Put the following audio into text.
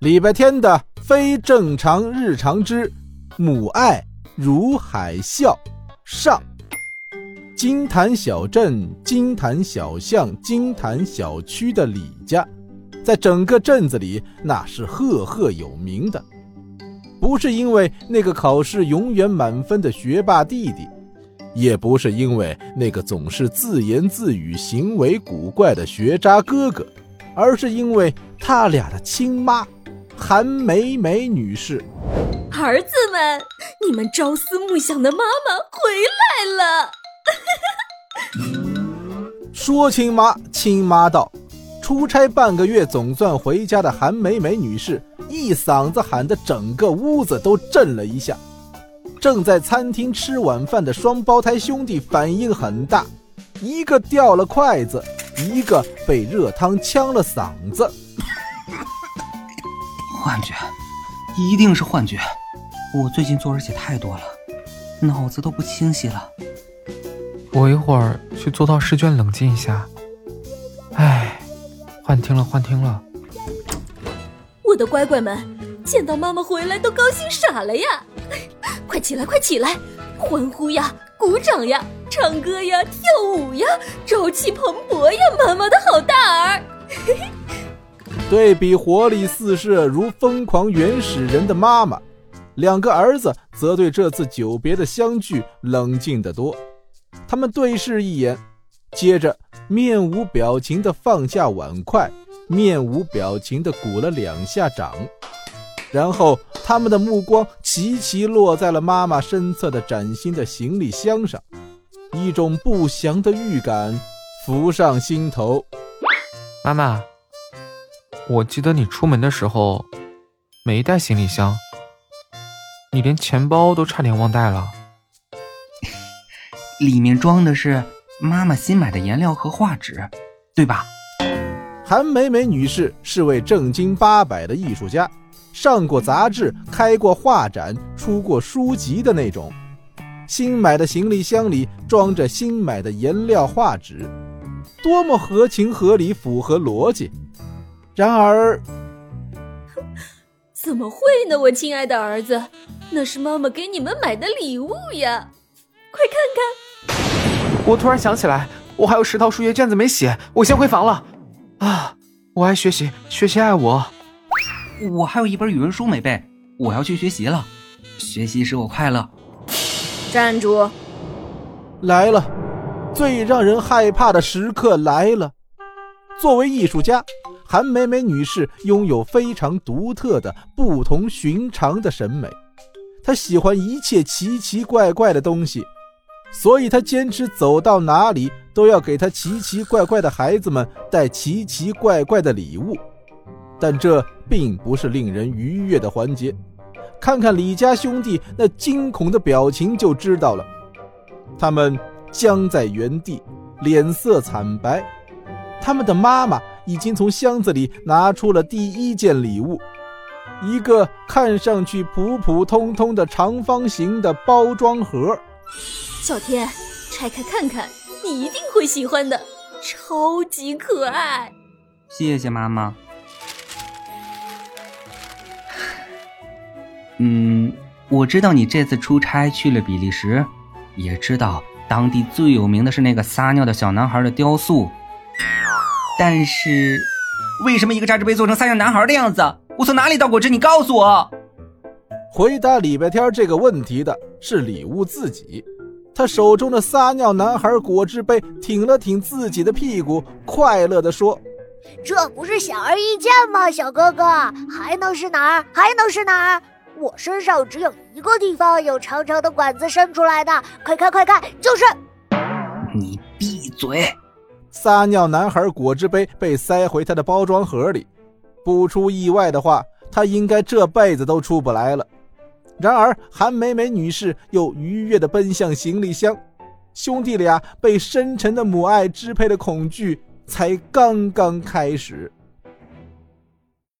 礼拜天的非正常日常之母爱如海啸上。金坛小镇、金坛小巷、金坛小区的李家，在整个镇子里那是赫赫有名的。不是因为那个考试永远满分的学霸弟弟，也不是因为那个总是自言自语、行为古怪的学渣哥哥，而是因为他俩的亲妈。韩美美女士，儿子们，你们朝思暮想的妈妈回来了。说亲妈，亲妈到。出差半个月，总算回家的韩美美女士，一嗓子喊得整个屋子都震了一下。正在餐厅吃晚饭的双胞胎兄弟反应很大，一个掉了筷子，一个被热汤呛了嗓子。幻觉，一定是幻觉。我最近作业写太多了，脑子都不清晰了。我一会儿去做套试卷，冷静一下。唉，幻听了，幻听了。我的乖乖们，见到妈妈回来都高兴傻了呀！快起来，快起来，欢呼呀，鼓掌呀，唱歌呀，跳舞呀，朝气蓬勃呀！妈妈的好大儿。对比活力四射如疯狂原始人的妈妈，两个儿子则对这次久别的相聚冷静得多。他们对视一眼，接着面无表情地放下碗筷，面无表情地鼓了两下掌，然后他们的目光齐齐落在了妈妈身侧的崭新的行李箱上，一种不祥的预感浮上心头。妈妈。我记得你出门的时候没带行李箱，你连钱包都差点忘带了。里面装的是妈妈新买的颜料和画纸，对吧？韩美美女士是位正经八百的艺术家，上过杂志，开过画展，出过书籍的那种。新买的行李箱里装着新买的颜料画纸，多么合情合理，符合逻辑。然而，怎么会呢？我亲爱的儿子，那是妈妈给你们买的礼物呀！快看看！我突然想起来，我还有十套数学卷子没写，我先回房了。啊，我爱学习，学习爱我。我还有一本语文书没背，我要去学习了。学习使我快乐。站住！来了，最让人害怕的时刻来了。作为艺术家。韩美美女士拥有非常独特的、不同寻常的审美，她喜欢一切奇奇怪怪的东西，所以她坚持走到哪里都要给她奇奇怪怪的孩子们带奇奇怪怪的礼物。但这并不是令人愉悦的环节，看看李家兄弟那惊恐的表情就知道了。他们僵在原地，脸色惨白。他们的妈妈。已经从箱子里拿出了第一件礼物，一个看上去普普通通的长方形的包装盒。小天，拆开看看，你一定会喜欢的，超级可爱。谢谢妈妈。嗯，我知道你这次出差去了比利时，也知道当地最有名的是那个撒尿的小男孩的雕塑。但是，为什么一个榨汁杯做成撒尿男孩的样子？我从哪里倒果汁？你告诉我。回答礼拜天这个问题的是礼物自己。他手中的撒尿男孩果汁杯挺了挺自己的屁股，快乐地说：“这不是显而易见吗，小哥哥？还能是哪儿？还能是哪儿？我身上只有一个地方有长长的管子伸出来的，快看，快看，就是。你闭嘴。”撒尿男孩果汁杯被塞回他的包装盒里，不出意外的话，他应该这辈子都出不来了。然而，韩美美女士又愉悦地奔向行李箱，兄弟俩被深沉的母爱支配的恐惧才刚刚开始。